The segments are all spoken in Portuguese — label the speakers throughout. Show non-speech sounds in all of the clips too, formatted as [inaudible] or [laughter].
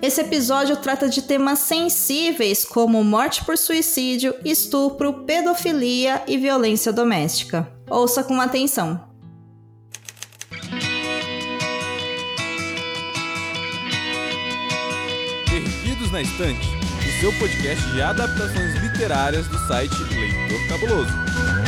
Speaker 1: Esse episódio trata de temas sensíveis como morte por suicídio, estupro, pedofilia e violência doméstica. Ouça com atenção.
Speaker 2: Perdidos na Estante, o seu podcast de adaptações literárias do site Leitor Cabuloso.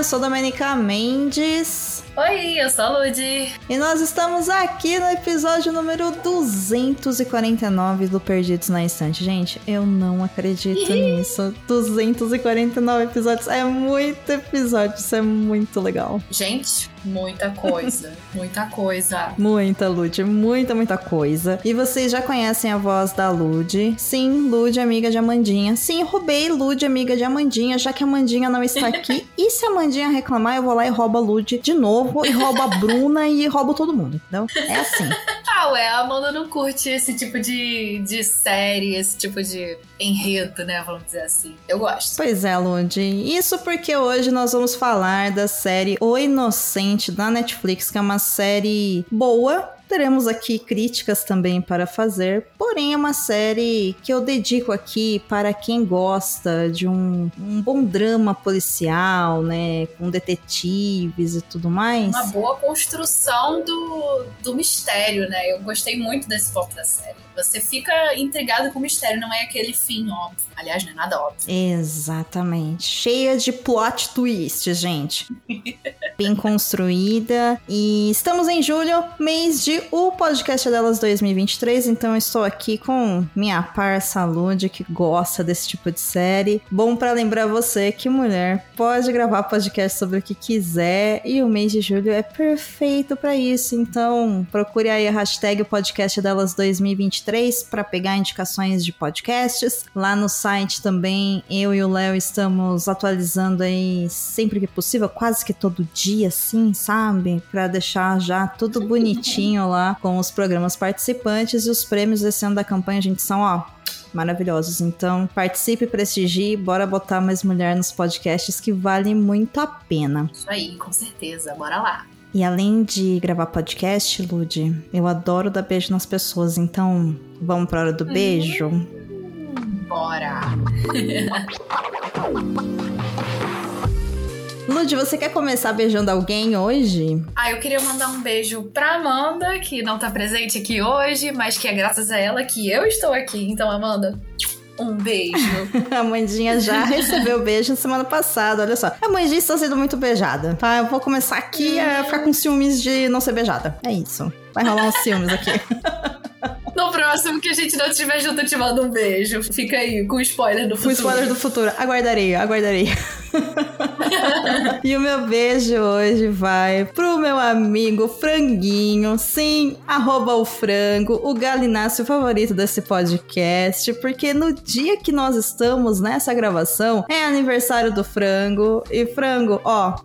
Speaker 1: Eu sou Domenica Mendes.
Speaker 3: Oi, eu sou a Ludi.
Speaker 1: E nós estamos aqui no episódio número 249 do Perdidos na Estante. Gente, eu não acredito [laughs] nisso. 249 episódios. É muito episódio, isso é muito legal.
Speaker 3: Gente, muita coisa. [laughs] muita coisa.
Speaker 1: Muita, Lud. Muita, muita coisa. E vocês já conhecem a voz da Lud. Sim, Lud, amiga de Amandinha. Sim, roubei Lud, amiga de Amandinha, já que a Amandinha não está aqui. [laughs] e se a Amandinha reclamar, eu vou lá e roubo a Lud de novo. E roubo a Bruna e roubo todo mundo, entendeu? É assim. [laughs]
Speaker 3: ah, ué, a Amanda não curte esse tipo de, de série, esse tipo de enredo, né? Vamos dizer assim. Eu gosto.
Speaker 1: Pois é, Lud. Isso porque hoje nós vamos falar da série O Inocente da Netflix, que é uma série boa, Teremos aqui críticas também para fazer, porém é uma série que eu dedico aqui para quem gosta de um, um bom drama policial, né, com detetives e tudo mais.
Speaker 3: Uma boa construção do, do mistério, né? Eu gostei muito desse ponto da série. Você fica intrigado com o mistério, não é aquele fim óbvio. Aliás, não é nada óbvio.
Speaker 1: Exatamente. Cheia de plot twists, gente. [laughs] Bem construída. E estamos em julho, mês de O Podcast Delas 2023. Então estou aqui com minha parça Lud, que gosta desse tipo de série. Bom para lembrar você que mulher pode gravar podcast sobre o que quiser. E o mês de julho é perfeito para isso. Então procure aí a hashtag Podcast Delas 2023 para pegar indicações de podcasts. Lá no site também, eu e o Léo estamos atualizando aí sempre que possível, quase que todo dia, assim, sabe? Para deixar já tudo bonitinho lá com os programas participantes e os prêmios desse ano da campanha, gente, são, ó, maravilhosos. Então, participe, prestigie, bora botar mais mulher nos podcasts que vale muito a pena.
Speaker 3: Isso aí, com certeza, bora lá.
Speaker 1: E além de gravar podcast, Lude, eu adoro dar beijo nas pessoas, então vamos pra hora do beijo?
Speaker 3: Bora! [laughs]
Speaker 1: Lud, você quer começar beijando alguém hoje?
Speaker 3: Ah, eu queria mandar um beijo pra Amanda, que não tá presente aqui hoje, mas que é graças a ela que eu estou aqui. Então, Amanda, um beijo. [laughs]
Speaker 1: a Amandinha já [laughs] recebeu beijo na semana passada, olha só. A Amandinha está sendo muito beijada, tá? Eu vou começar aqui a ficar com ciúmes de não ser beijada. É isso. Vai rolar uns ciúmes aqui.
Speaker 3: Próximo que a gente não estiver junto, eu te mando um beijo. Fica aí, com spoiler do futuro.
Speaker 1: Com spoiler do futuro. Aguardarei, aguardarei. [laughs] e o meu beijo hoje vai pro meu amigo Franguinho, sim, arroba o frango, o galináceo favorito desse podcast, porque no dia que nós estamos nessa gravação é aniversário do frango. E frango, ó,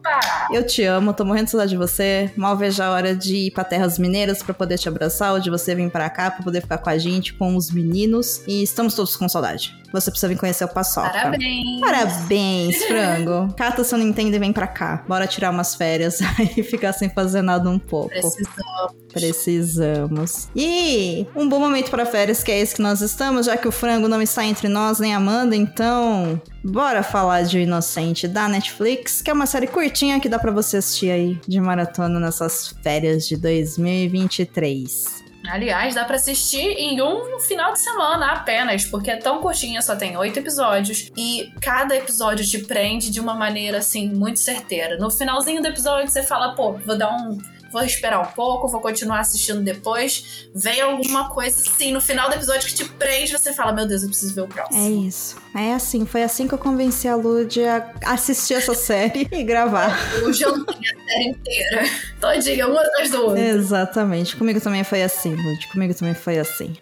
Speaker 1: eu te amo, tô morrendo de saudade de você. Mal vejo a hora de ir pra Terras Mineiras para poder te abraçar, ou de você vir para cá para poder ficar com a gente, com os meninos. E estamos todos com saudade. Você precisa vir conhecer o Paçoca.
Speaker 3: Parabéns!
Speaker 1: Parabéns, frango! [laughs] Cata seu Nintendo e vem pra cá. Bora tirar umas férias [laughs] e ficar sem fazer nada um pouco.
Speaker 3: Precisamos.
Speaker 1: Precisamos. E um bom momento para férias, que é esse que nós estamos, já que o frango não está entre nós, nem Amanda, então bora falar de Inocente da Netflix, que é uma série curtinha que dá para você assistir aí de maratona nessas férias de 2023.
Speaker 3: Aliás, dá para assistir em um final de semana apenas, porque é tão curtinha, só tem oito episódios e cada episódio te prende de uma maneira assim muito certeira. No finalzinho do episódio você fala, pô, vou dar um vou esperar um pouco, vou continuar assistindo depois. Vem alguma coisa assim no final do episódio que te prende, você fala, meu Deus, eu preciso ver o próximo.
Speaker 1: É isso. É assim, foi assim que eu convenci a Lud a assistir essa série [laughs] e gravar.
Speaker 3: Eu jantei a série inteira. Todinha, uma atrás do outro.
Speaker 1: Exatamente. Comigo também foi assim, Lud. Comigo também foi assim.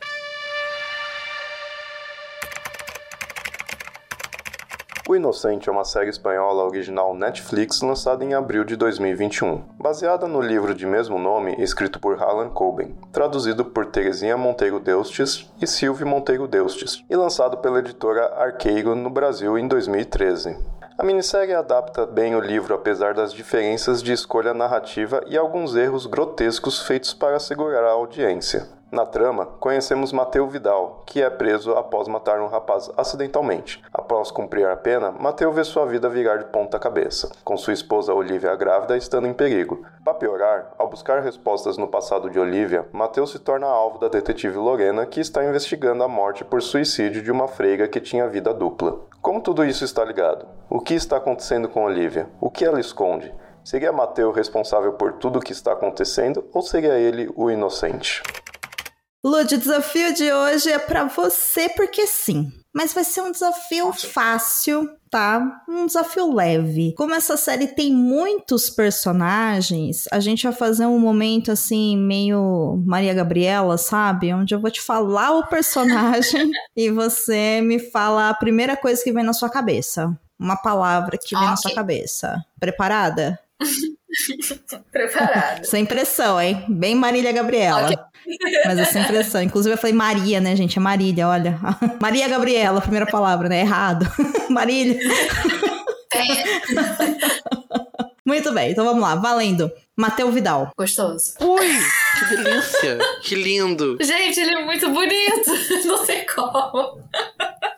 Speaker 4: O Inocente é uma série espanhola original Netflix lançada em abril de 2021, baseada no livro de mesmo nome escrito por Harlan Coben, traduzido por Terezinha Monteiro Deustes e Silvio Monteiro Deustes, e lançado pela editora Arqueiro no Brasil em 2013. A minissérie adapta bem o livro apesar das diferenças de escolha narrativa e alguns erros grotescos feitos para segurar a audiência. Na trama, conhecemos Mateu Vidal, que é preso após matar um rapaz acidentalmente. Após cumprir a pena, Mateu vê sua vida virar de ponta cabeça, com sua esposa Olivia grávida estando em perigo. Para piorar, ao buscar respostas no passado de Olivia, Mateu se torna alvo da detetive Lorena, que está investigando a morte por suicídio de uma freiga que tinha vida dupla. Como tudo isso está ligado? O que está acontecendo com Olivia? O que ela esconde? Seria Mateu responsável por tudo o que está acontecendo ou seria ele o inocente?
Speaker 1: Lud, o desafio de hoje é para você porque sim. Mas vai ser um desafio fácil, tá? Um desafio leve. Como essa série tem muitos personagens, a gente vai fazer um momento assim, meio Maria Gabriela, sabe? Onde eu vou te falar o personagem [laughs] e você me fala a primeira coisa que vem na sua cabeça. Uma palavra que vem okay. na sua cabeça. Preparada? [laughs] [laughs]
Speaker 3: Preparada.
Speaker 1: Sem pressão, hein? Bem Marília Gabriela. Okay. [laughs] Mas é sem pressão. Inclusive, eu falei Maria, né, gente? É Marília, olha. [laughs] Maria Gabriela, primeira palavra, né? Errado. Marília. É. Muito bem, então vamos lá, valendo. Mateu Vidal.
Speaker 3: Gostoso.
Speaker 5: Ui, que delícia. que lindo.
Speaker 3: Gente, ele é muito bonito. Não sei como.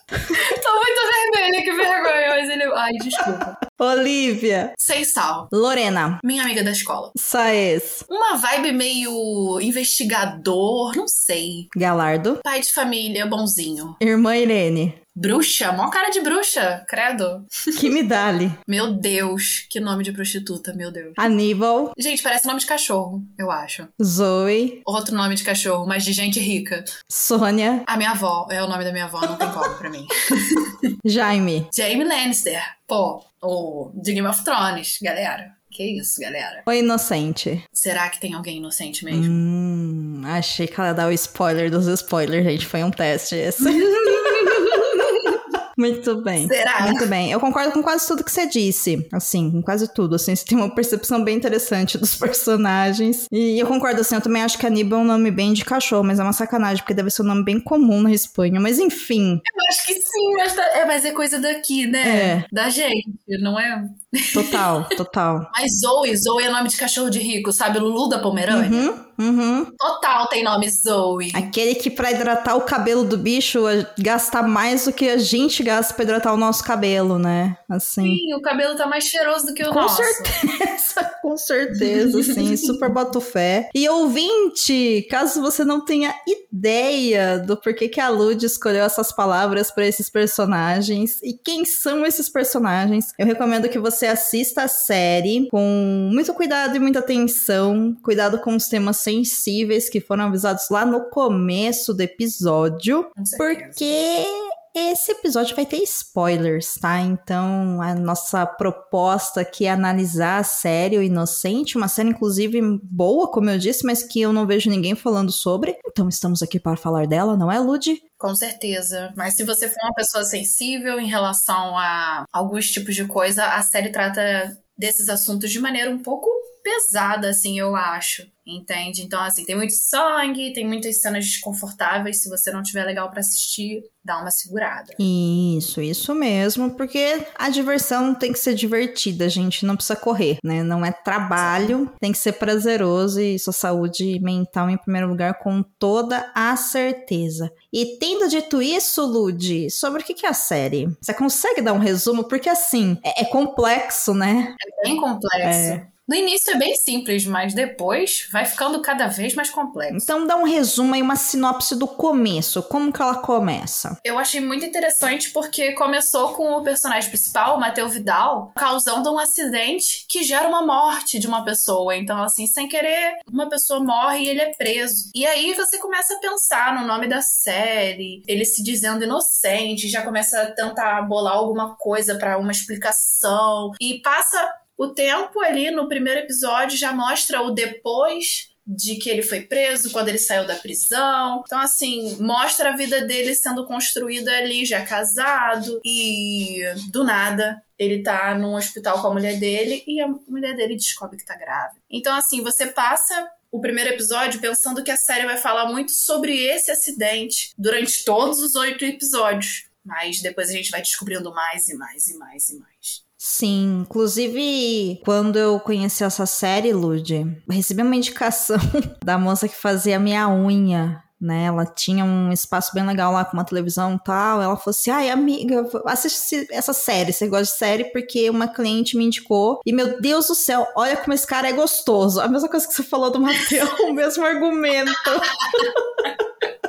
Speaker 3: [laughs] Tô muito vermelha, que vergonha, mas ele. Ai, desculpa.
Speaker 1: Olivia.
Speaker 3: Sem sal.
Speaker 1: Lorena.
Speaker 3: Minha amiga da escola.
Speaker 1: Saez.
Speaker 3: Uma vibe meio investigador, não sei.
Speaker 1: Galardo.
Speaker 3: Pai de família, bonzinho.
Speaker 1: Irmã Irene.
Speaker 3: Bruxa, mó cara de bruxa, credo.
Speaker 1: Que me dá-lhe.
Speaker 3: meu Deus, que nome de prostituta, meu Deus.
Speaker 1: Aníbal.
Speaker 3: Gente, parece nome de cachorro, eu acho.
Speaker 1: Zoe.
Speaker 3: Outro nome de cachorro, mas de gente rica.
Speaker 1: Sônia.
Speaker 3: A minha avó, é o nome da minha avó, não tem como pra mim. [laughs]
Speaker 1: Jaime.
Speaker 3: Jaime Lannister. Pô, o de Game of Thrones, galera. Que isso, galera.
Speaker 1: O inocente.
Speaker 3: Será que tem alguém inocente mesmo?
Speaker 1: Hum, achei que ela dar o spoiler dos spoilers, gente. Foi um teste esse. [laughs] Muito bem.
Speaker 3: Será?
Speaker 1: Muito bem. Eu concordo com quase tudo que você disse. Assim, com quase tudo. Assim, você tem uma percepção bem interessante dos [laughs] personagens. E eu concordo, assim, eu também acho que Aníbal é um nome bem de cachorro, mas é uma sacanagem, porque deve ser um nome bem comum na Espanha. Mas enfim.
Speaker 3: Eu acho que sim, mas, é, mas é coisa daqui, né? É. Da gente, não é?
Speaker 1: Total, total. [laughs]
Speaker 3: mas Zoe, Zoe é nome de cachorro de rico, sabe? Lulu da Pomerânia.
Speaker 1: Uhum. Uhum.
Speaker 3: Total tem nome Zoe.
Speaker 1: Aquele que pra hidratar o cabelo do bicho gasta mais do que a gente gasta pra hidratar o nosso cabelo, né? Assim.
Speaker 3: Sim, o cabelo tá mais cheiroso do que o
Speaker 1: com
Speaker 3: nosso.
Speaker 1: Com certeza, [laughs] com certeza, sim. Super boto fé. E ouvinte, caso você não tenha ideia do porquê que a Lud escolheu essas palavras para esses personagens e quem são esses personagens, eu recomendo que você assista a série com muito cuidado e muita atenção, cuidado com os temas sensíveis que foram avisados lá no começo do episódio, porque esse episódio vai ter spoilers, tá? Então, a nossa proposta aqui é analisar a série O Inocente, uma série, inclusive, boa, como eu disse, mas que eu não vejo ninguém falando sobre. Então, estamos aqui para falar dela, não é, Lud?
Speaker 3: Com certeza. Mas se você for uma pessoa sensível em relação a alguns tipos de coisa, a série trata desses assuntos de maneira um pouco pesada, assim, eu acho. Entende? Então, assim, tem muito sangue, tem muitas cenas desconfortáveis. Se você não tiver legal para assistir, dá uma segurada.
Speaker 1: Isso, isso mesmo, porque a diversão tem que ser divertida, a gente não precisa correr, né? Não é trabalho, tem que ser prazeroso e sua saúde mental em primeiro lugar, com toda a certeza. E tendo dito isso, Lud, sobre o que é a série? Você consegue dar um resumo? Porque assim, é, é complexo, né?
Speaker 3: É bem complexo. É. No início é bem simples, mas depois vai ficando cada vez mais complexo.
Speaker 1: Então dá um resumo aí, uma sinopse do começo. Como que ela começa?
Speaker 3: Eu achei muito interessante porque começou com o personagem principal, o Mateu Vidal, causando um acidente que gera uma morte de uma pessoa. Então, assim, sem querer, uma pessoa morre e ele é preso. E aí você começa a pensar no nome da série, ele se dizendo inocente, já começa a tentar bolar alguma coisa para uma explicação e passa o tempo ali no primeiro episódio já mostra o depois de que ele foi preso, quando ele saiu da prisão. Então, assim, mostra a vida dele sendo construída ali, já casado, e do nada ele tá num hospital com a mulher dele e a mulher dele descobre que tá grávida. Então, assim, você passa o primeiro episódio pensando que a série vai falar muito sobre esse acidente durante todos os oito episódios. Mas depois a gente vai descobrindo mais e mais e mais e mais.
Speaker 1: Sim, inclusive, quando eu conheci essa série, Lud, recebi uma indicação [laughs] da moça que fazia minha unha né? Ela tinha um espaço bem legal lá com uma televisão e tal. Ela falou assim: ai, amiga, assiste essa série. Você gosta de série porque uma cliente me indicou. E meu Deus do céu, olha como esse cara é gostoso. A mesma coisa que você falou do Matheus, [laughs] o mesmo argumento. [laughs]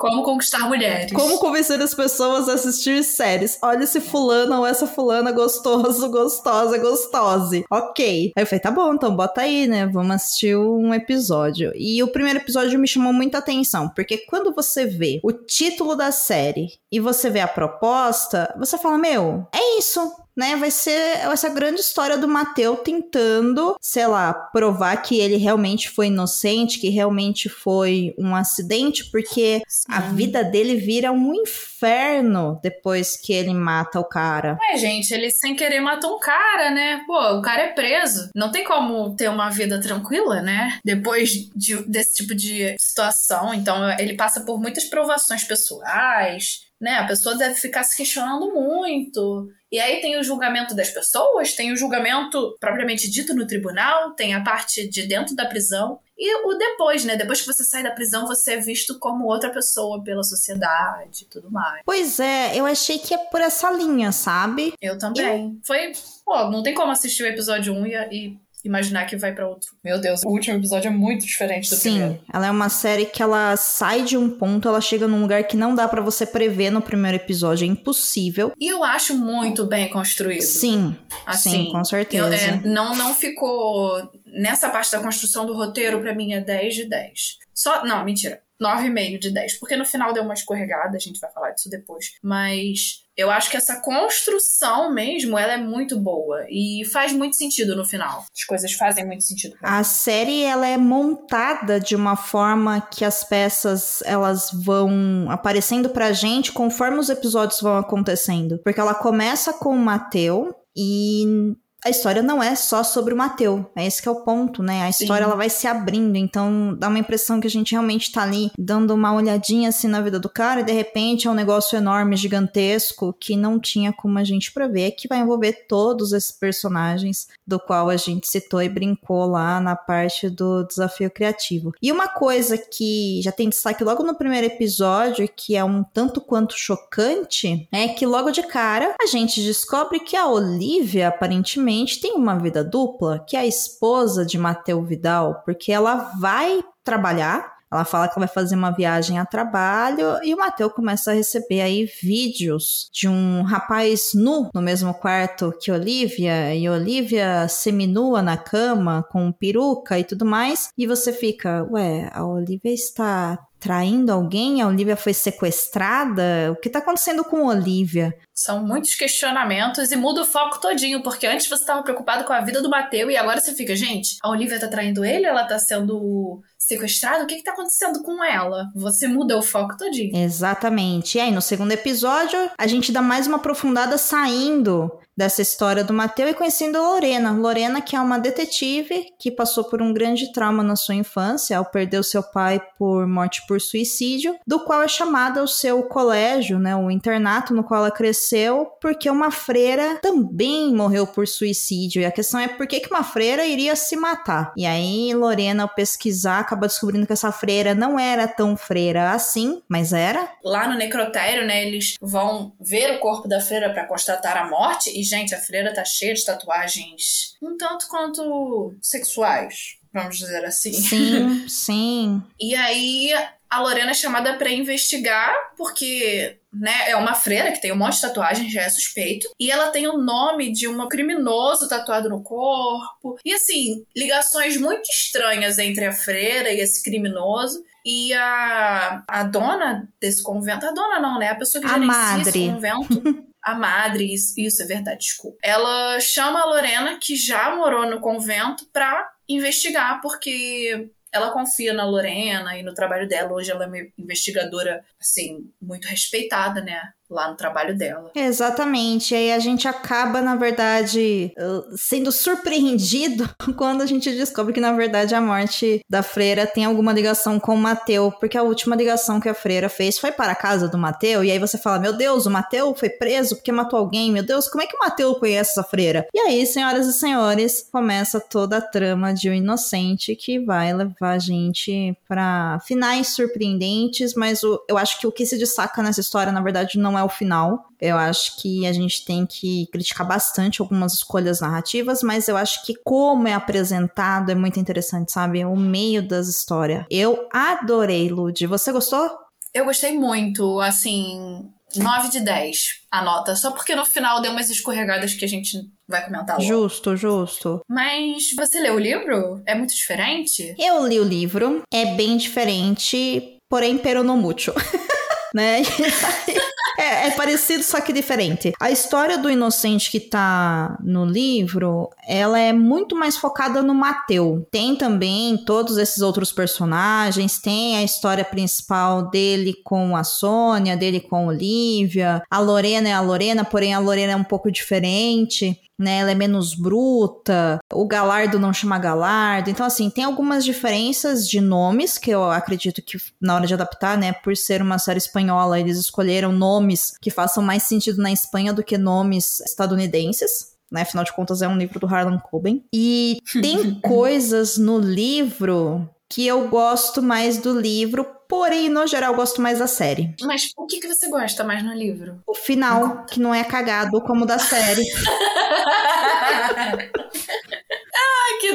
Speaker 3: Como conquistar mulheres.
Speaker 1: Como convencer as pessoas a assistir séries. Olha esse fulano ou essa fulana gostoso, gostosa, gostose. Ok. Aí eu falei, tá bom, então bota aí, né? Vamos assistir um episódio. E o primeiro episódio me chamou muita atenção, porque quando você vê o título da série e você vê a proposta, você fala, meu, é isso né? Vai ser essa grande história do Mateu tentando, sei lá, provar que ele realmente foi inocente, que realmente foi um acidente, porque Sim. a vida dele vira um inferno depois que ele mata o cara.
Speaker 3: É, gente, ele sem querer matou um cara, né? Pô, o cara é preso. Não tem como ter uma vida tranquila, né? Depois de, desse tipo de situação. Então, ele passa por muitas provações pessoais né? A pessoa deve ficar se questionando muito. E aí tem o julgamento das pessoas, tem o julgamento propriamente dito no tribunal, tem a parte de dentro da prisão e o depois, né? Depois que você sai da prisão, você é visto como outra pessoa pela sociedade e tudo mais.
Speaker 1: Pois é, eu achei que é por essa linha, sabe?
Speaker 3: Eu também. Eu... Foi, pô, não tem como assistir o episódio 1 e imaginar que vai para outro. Meu Deus, o último episódio é muito diferente do
Speaker 1: Sim,
Speaker 3: primeiro.
Speaker 1: Sim, ela é uma série que ela sai de um ponto, ela chega num lugar que não dá para você prever no primeiro episódio, é impossível.
Speaker 3: E eu acho muito bem construído.
Speaker 1: Sim, assim, sim, com certeza. Eu,
Speaker 3: é, não, não ficou... Nessa parte da construção do roteiro, para mim, é 10 de 10. Só... Não, mentira. 9,5 de 10. Porque no final deu uma escorregada, a gente vai falar disso depois. Mas eu acho que essa construção mesmo, ela é muito boa. E faz muito sentido no final. As coisas fazem muito sentido.
Speaker 1: A série, ela é montada de uma forma que as peças, elas vão aparecendo pra gente conforme os episódios vão acontecendo. Porque ela começa com o Mateu e a história não é só sobre o Mateu. É esse que é o ponto, né? A história ela vai se abrindo, então dá uma impressão que a gente realmente tá ali dando uma olhadinha assim na vida do cara e de repente é um negócio enorme, gigantesco, que não tinha como a gente prever, que vai envolver todos esses personagens do qual a gente citou e brincou lá na parte do desafio criativo. E uma coisa que já tem destaque logo no primeiro episódio, que é um tanto quanto chocante, é que logo de cara a gente descobre que a Olivia aparentemente tem uma vida dupla, que é a esposa de Mateu Vidal, porque ela vai trabalhar, ela fala que vai fazer uma viagem a trabalho e o Mateu começa a receber aí vídeos de um rapaz nu no mesmo quarto que Olivia e Olivia seminua na cama com peruca e tudo mais. E você fica, ué, a Olivia está traindo alguém? A Olivia foi sequestrada? O que tá acontecendo com Olivia?
Speaker 3: São muitos questionamentos e muda o foco todinho, porque antes você estava preocupado com a vida do Mateu e agora você fica, gente, a Olivia tá traindo ele? Ela tá sendo sequestrada? O que que tá acontecendo com ela? Você muda o foco todinho.
Speaker 1: Exatamente. E aí, no segundo episódio, a gente dá mais uma aprofundada saindo dessa história do Mateu e conhecendo a Lorena. Lorena, que é uma detetive que passou por um grande trauma na sua infância ao perder o seu pai por morte por suicídio, do qual é chamada ao seu colégio, né, o internato no qual ela cresceu, porque uma freira também morreu por suicídio. E a questão é por que, que uma freira iria se matar? E aí, Lorena, ao pesquisar, acaba descobrindo que essa freira não era tão freira assim, mas era.
Speaker 3: Lá no necrotério, né, eles vão ver o corpo da freira para constatar a morte e gente, a freira tá cheia de tatuagens um tanto quanto sexuais, vamos dizer assim.
Speaker 1: Sim, [laughs] sim.
Speaker 3: E aí a Lorena é chamada para investigar, porque né, é uma freira que tem um monte de tatuagem, já é suspeito. E ela tem o nome de um criminoso tatuado no corpo. E assim, ligações muito estranhas entre a freira e esse criminoso. E a, a dona desse convento, a dona não, né? A pessoa que a gerencia madre. esse convento. [laughs] a madre, isso, é verdade, desculpa. Ela chama a Lorena, que já morou no convento, pra investigar, porque ela confia na Lorena e no trabalho dela. Hoje ela é uma investigadora, assim, muito respeitada, né? Lá no trabalho dela.
Speaker 1: Exatamente. E aí a gente acaba, na verdade, uh, sendo surpreendido [laughs] quando a gente descobre que, na verdade, a morte da freira tem alguma ligação com o Mateu, porque a última ligação que a freira fez foi para a casa do Mateu, e aí você fala: Meu Deus, o Mateu foi preso porque matou alguém, meu Deus, como é que o Mateu conhece essa freira? E aí, senhoras e senhores, começa toda a trama de um inocente que vai levar a gente para finais surpreendentes, mas o, eu acho que o que se destaca nessa história, na verdade, não é o final. Eu acho que a gente tem que criticar bastante algumas escolhas narrativas, mas eu acho que como é apresentado é muito interessante, sabe? O meio das histórias. Eu adorei, Lud. Você gostou?
Speaker 3: Eu gostei muito, assim, 9 de 10 a nota, só porque no final deu umas escorregadas que a gente vai comentar logo.
Speaker 1: Justo, justo.
Speaker 3: Mas você leu o livro? É muito diferente?
Speaker 1: Eu li o livro, é bem diferente, porém peronomútil. [laughs] né? [laughs] É, é, parecido, só que diferente. A história do inocente que tá no livro, ela é muito mais focada no Mateu. Tem também todos esses outros personagens, tem a história principal dele com a Sônia, dele com a Olivia. A Lorena é a Lorena, porém a Lorena é um pouco diferente né? Ela é menos bruta, o Galardo não chama Galardo. Então, assim, tem algumas diferenças de nomes que eu acredito que na hora de adaptar, né? Por ser uma série espanhola, eles escolheram nomes que façam mais sentido na Espanha do que nomes estadunidenses. Né? Afinal de contas, é um livro do Harlan Coben. E [laughs] tem coisas no livro que eu gosto mais do livro, porém, no geral, gosto mais da série.
Speaker 3: Mas o que, que você gosta mais no livro?
Speaker 1: O final, que não é cagado como o da série. [laughs]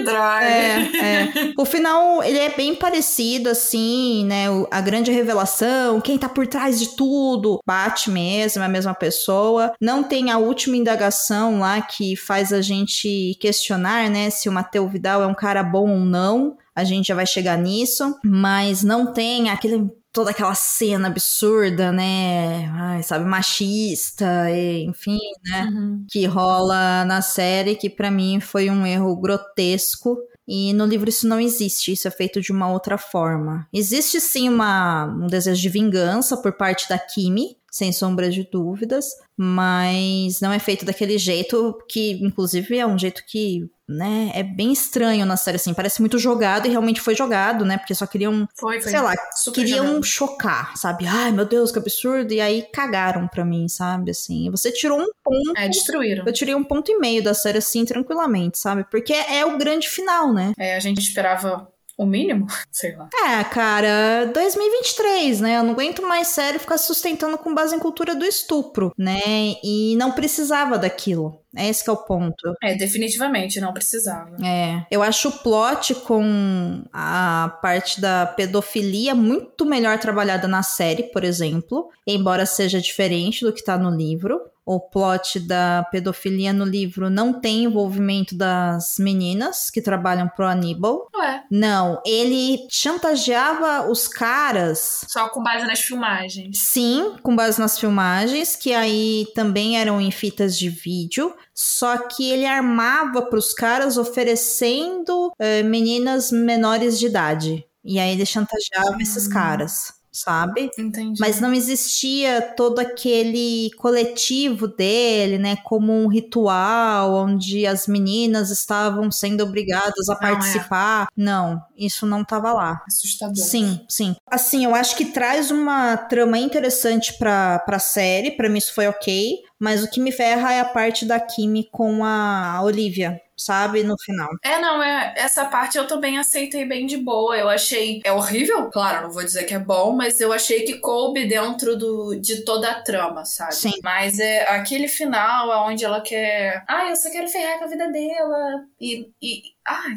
Speaker 3: Droga!
Speaker 1: É, é. O final, ele é bem parecido, assim, né? A grande revelação, quem tá por trás de tudo, bate mesmo, é a mesma pessoa. Não tem a última indagação lá que faz a gente questionar, né? Se o Mateu Vidal é um cara bom ou não a gente já vai chegar nisso, mas não tem aquele toda aquela cena absurda, né? Ai, sabe, machista, e, enfim, né? Uhum. Que rola na série, que para mim foi um erro grotesco. E no livro isso não existe, isso é feito de uma outra forma. Existe sim uma, um desejo de vingança por parte da Kimi, sem sombra de dúvidas, mas não é feito daquele jeito que, inclusive, é um jeito que, né, é bem estranho na série, assim, parece muito jogado e realmente foi jogado, né, porque só queriam,
Speaker 3: foi, foi
Speaker 1: sei lá, queriam jogado. chocar, sabe, ai meu Deus, que absurdo, e aí cagaram pra mim, sabe, assim, você tirou um ponto.
Speaker 3: É, destruíram.
Speaker 1: Eu tirei um ponto e meio da série, assim, tranquilamente, sabe, porque é o grande final, né.
Speaker 3: É, a gente esperava o mínimo? [laughs] Sei lá.
Speaker 1: É, cara, 2023, né? Eu não aguento mais sério ficar sustentando com base em cultura do estupro, né? E não precisava daquilo. É esse que é o ponto.
Speaker 3: É, definitivamente não precisava.
Speaker 1: É. Eu acho o plot com a parte da pedofilia muito melhor trabalhada na série, por exemplo, embora seja diferente do que tá no livro o plot da pedofilia no livro não tem envolvimento das meninas que trabalham pro Aníbal.
Speaker 3: Ué.
Speaker 1: Não, ele chantageava os caras.
Speaker 3: Só com base nas filmagens.
Speaker 1: Sim, com base nas filmagens, que aí também eram em fitas de vídeo. Só que ele armava pros caras oferecendo uh, meninas menores de idade. E aí ele chantageava hum. esses caras sabe?
Speaker 3: Entendi.
Speaker 1: Mas não existia todo aquele coletivo dele, né? Como um ritual onde as meninas estavam sendo obrigadas a não, é. participar. É. Não, isso não estava lá.
Speaker 3: Assustador.
Speaker 1: Sim, sim. Assim, eu acho que traz uma trama interessante pra, pra série. Pra mim isso foi ok. Mas o que me ferra é a parte da Kimi com a Olivia, sabe, no final.
Speaker 3: É, não, é, essa parte eu também aceitei bem de boa. Eu achei. É horrível? Claro, não vou dizer que é bom, mas eu achei que coube dentro do, de toda a trama, sabe?
Speaker 1: Sim.
Speaker 3: Mas é aquele final onde ela quer. Ah, eu só quero ferrar com a vida dela. E. e ai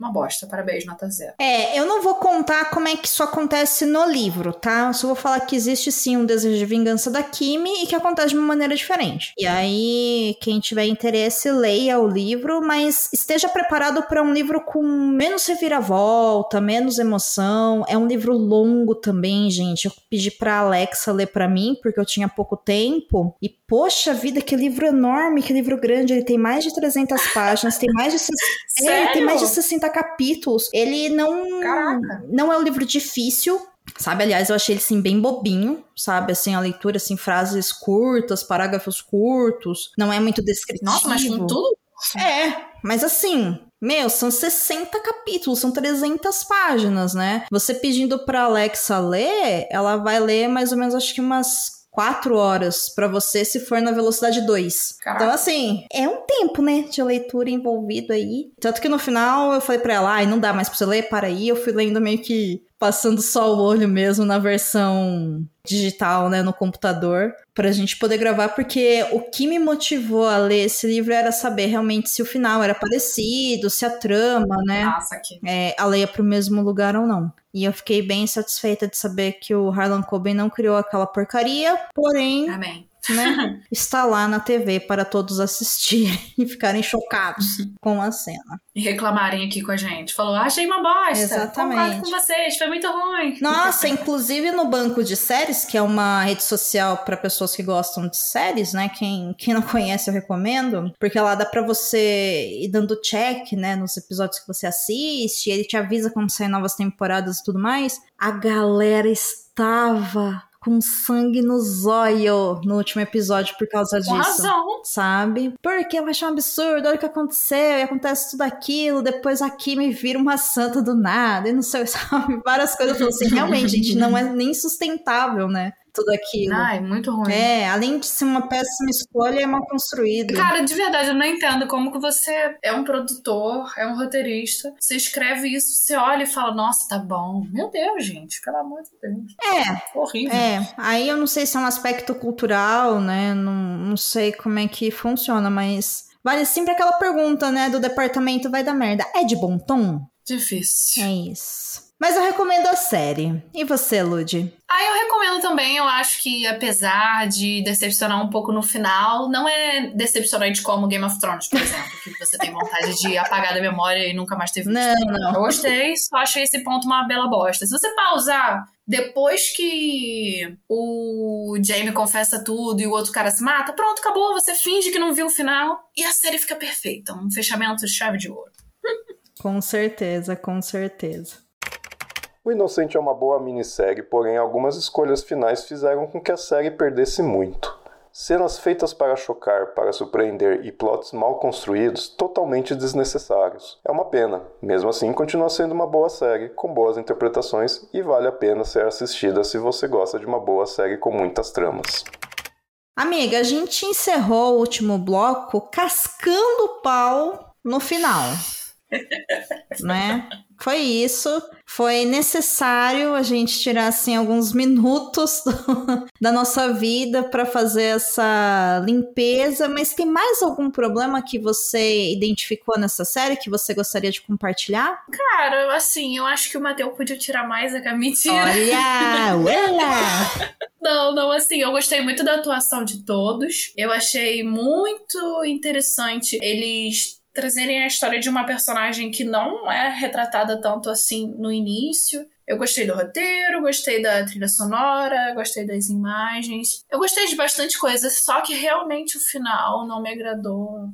Speaker 3: uma bosta. Parabéns, nota zero.
Speaker 1: É, eu não vou contar como é que isso acontece no livro, tá? Eu só vou falar que existe sim um desejo de vingança da Kimi e que acontece de uma maneira diferente. E aí, quem tiver interesse, leia o livro, mas esteja preparado para um livro com menos reviravolta, menos emoção. É um livro longo também, gente. Eu pedi pra Alexa ler para mim, porque eu tinha pouco tempo. E poxa vida, que livro enorme, que livro grande. Ele tem mais de 300 [laughs] páginas, tem mais de, é, tem mais de 60 capítulos. Ele não
Speaker 3: Caraca.
Speaker 1: não é um livro difícil, Sabe, aliás, eu achei ele assim bem bobinho, sabe? Assim, a leitura assim, frases curtas, parágrafos curtos, não é muito descritivo.
Speaker 3: Nossa, mas com tudo?
Speaker 1: É, mas assim, meu, são 60 capítulos, são 300 páginas, né? Você pedindo pra Alexa ler, ela vai ler mais ou menos, acho que umas quatro horas para você se for na velocidade 2.
Speaker 3: Caraca.
Speaker 1: Então, assim, é um tempo, né, de leitura envolvido aí. Tanto que no final eu falei pra ela, ai, não dá mais pra você ler, para aí. Eu fui lendo meio que passando só o olho mesmo na versão digital, né, no computador, pra gente poder gravar, porque o que me motivou a ler esse livro era saber realmente se o final era parecido, se a trama, né,
Speaker 3: Nossa, aqui.
Speaker 1: é, ela ia pro mesmo lugar ou não. E eu fiquei bem satisfeita de saber que o Harlan Coben não criou aquela porcaria, porém,
Speaker 3: Amém.
Speaker 1: Né, [laughs] está lá na TV para todos assistirem [laughs] e ficarem chocados com a cena.
Speaker 3: E reclamarem aqui com a gente. Falou, achei uma bosta.
Speaker 1: Exatamente.
Speaker 3: Concordo com vocês, foi muito ruim.
Speaker 1: Nossa, inclusive no banco de séries, que é uma rede social para pessoas que gostam de séries, né? Quem, quem não conhece, eu recomendo, porque lá dá para você ir dando check, né, nos episódios que você assiste, ele te avisa quando saem novas temporadas e tudo mais. A galera estava com sangue no zóio no último episódio por causa
Speaker 3: Com
Speaker 1: disso
Speaker 3: razão.
Speaker 1: sabe? Porque eu achei um absurdo, olha o que aconteceu, e acontece tudo aquilo, depois aqui me vira uma santa do nada, e não sei, [laughs] sabe? Várias coisas. Eu falo assim, realmente, gente, não é nem sustentável, né? Tudo aquilo.
Speaker 3: Ai, muito ruim.
Speaker 1: É, além de ser uma péssima escolha, é mal construído.
Speaker 3: Cara, de verdade, eu não entendo como que você é um produtor, é um roteirista, você escreve isso, você olha e fala, nossa, tá bom. Meu Deus, gente, pelo amor de Deus.
Speaker 1: É,
Speaker 3: Horrível.
Speaker 1: É, aí eu não sei se é um aspecto cultural, né? Não, não sei como é que funciona, mas vale sempre aquela pergunta, né? Do departamento vai dar merda. É de bom tom?
Speaker 3: Difícil.
Speaker 1: É isso. Mas eu recomendo a série. E você, Lud?
Speaker 3: Ah, eu recomendo também. Eu acho que, apesar de decepcionar um pouco no final, não é decepcionante como Game of Thrones, por exemplo, que você tem vontade de apagar da memória e nunca mais teve
Speaker 1: Não, não.
Speaker 3: Eu gostei, só achei esse ponto uma bela bosta. Se você pausar depois que o Jamie confessa tudo e o outro cara se mata, pronto, acabou. Você finge que não viu o final e a série fica perfeita. Um fechamento de chave de ouro.
Speaker 1: Com certeza, com certeza.
Speaker 4: O Inocente é uma boa minissérie, porém algumas escolhas finais fizeram com que a série perdesse muito. Cenas feitas para chocar, para surpreender e plots mal construídos totalmente desnecessários. É uma pena. Mesmo assim, continua sendo uma boa série, com boas interpretações e vale a pena ser assistida se você gosta de uma boa série com muitas tramas.
Speaker 1: Amiga, a gente encerrou o último bloco cascando o pau no final. [laughs] né? Foi isso. Foi necessário a gente tirar assim alguns minutos [laughs] do- da nossa vida para fazer essa limpeza, mas tem mais algum problema que você identificou nessa série que você gostaria de compartilhar?
Speaker 3: Cara, assim, eu acho que o Mateu podia tirar mais a mentira.
Speaker 1: Olha, olha! [laughs]
Speaker 3: Não, não, assim, eu gostei muito da atuação de todos. Eu achei muito interessante eles trazerem a história de uma personagem que não é retratada tanto assim no início. Eu gostei do roteiro, gostei da trilha sonora, gostei das imagens. Eu gostei de bastante coisa, só que realmente o final não me agradou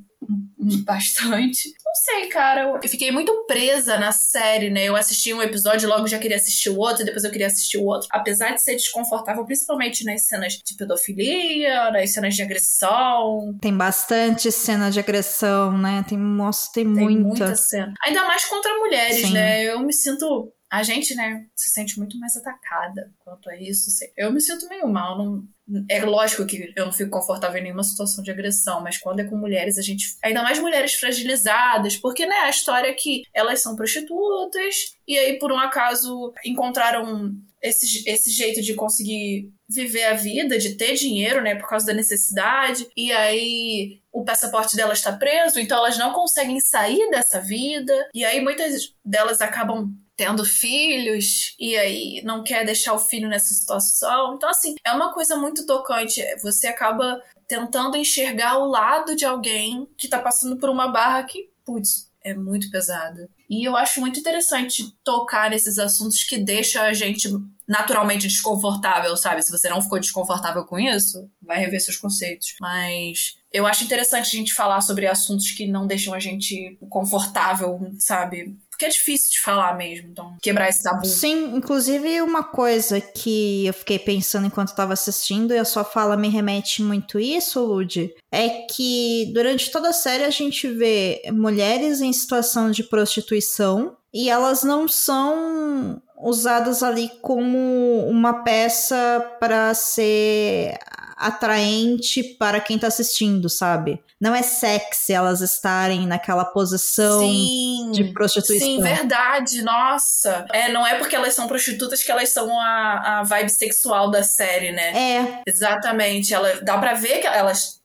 Speaker 3: bastante. Não sei, cara. Eu fiquei muito presa na série, né? Eu assisti um episódio, logo já queria assistir o outro, depois eu queria assistir o outro. Apesar de ser desconfortável, principalmente nas cenas de pedofilia, nas cenas de agressão.
Speaker 1: Tem bastante cena de agressão, né? Tem, nossa, tem,
Speaker 3: Tem
Speaker 1: muita.
Speaker 3: muita cena. Ainda mais contra mulheres,
Speaker 1: Sim.
Speaker 3: né? Eu me sinto. A gente, né, se sente muito mais atacada quanto a isso. Eu me sinto meio mal. Não... É lógico que eu não fico confortável em nenhuma situação de agressão, mas quando é com mulheres, a gente. Ainda mais mulheres fragilizadas, porque, né, a história é que elas são prostitutas e aí, por um acaso, encontraram esse, esse jeito de conseguir viver a vida, de ter dinheiro, né, por causa da necessidade, e aí o passaporte delas está preso, então elas não conseguem sair dessa vida, e aí muitas delas acabam tendo filhos e aí não quer deixar o filho nessa situação. Então, assim, é uma coisa muito tocante. Você acaba tentando enxergar o lado de alguém que tá passando por uma barra que, putz, é muito pesada. E eu acho muito interessante tocar nesses assuntos que deixam a gente naturalmente desconfortável, sabe? Se você não ficou desconfortável com isso, vai rever seus conceitos. Mas eu acho interessante a gente falar sobre assuntos que não deixam a gente confortável, sabe? Porque é difícil de falar mesmo, então quebrar esse tabu.
Speaker 1: Sim, inclusive uma coisa que eu fiquei pensando enquanto estava assistindo e a sua fala me remete muito isso, Lud, é que durante toda a série a gente vê mulheres em situação de prostituição e elas não são usadas ali como uma peça para ser atraente para quem tá assistindo, sabe? Não é sexy elas estarem naquela posição
Speaker 3: sim,
Speaker 1: de prostituição.
Speaker 3: Sim, verdade, nossa. É, não é porque elas são prostitutas que elas são a, a vibe sexual da série, né?
Speaker 1: É.
Speaker 3: Exatamente. Ela, dá pra ver que elas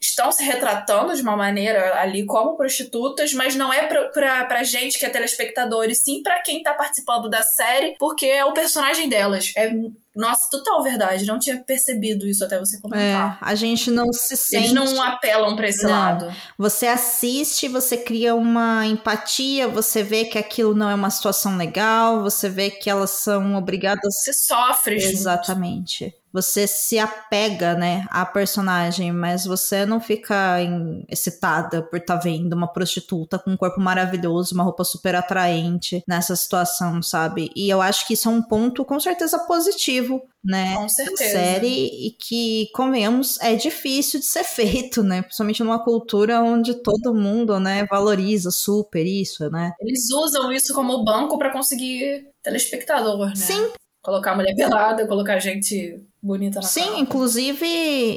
Speaker 3: estão se retratando de uma maneira ali como prostitutas, mas não é pra, pra, pra gente que é telespectador, e sim pra quem tá participando da série, porque é o personagem delas. É nossa, total verdade. Não tinha percebido isso até você comentar.
Speaker 1: É, a gente não se sente.
Speaker 3: Eles não apelam pra esse
Speaker 1: não.
Speaker 3: lado.
Speaker 1: Você assiste, você cria uma empatia, você vê que aquilo não é uma situação legal, você vê que elas são obrigadas.
Speaker 3: Você sofre,
Speaker 1: Exatamente. Junto você se apega, né, à personagem, mas você não fica em, excitada por estar tá vendo uma prostituta com um corpo maravilhoso, uma roupa super atraente nessa situação, sabe? E eu acho que isso é um ponto com certeza positivo, né?
Speaker 3: Com certeza.
Speaker 1: Série e que, convenhamos, é difícil de ser [laughs] feito, né? Principalmente numa cultura onde todo mundo, né, valoriza super isso, né?
Speaker 3: Eles usam isso como banco para conseguir telespectador, né?
Speaker 1: Sim,
Speaker 3: Colocar mulher [laughs] pelada, colocar gente bonita na
Speaker 1: Sim, inclusive,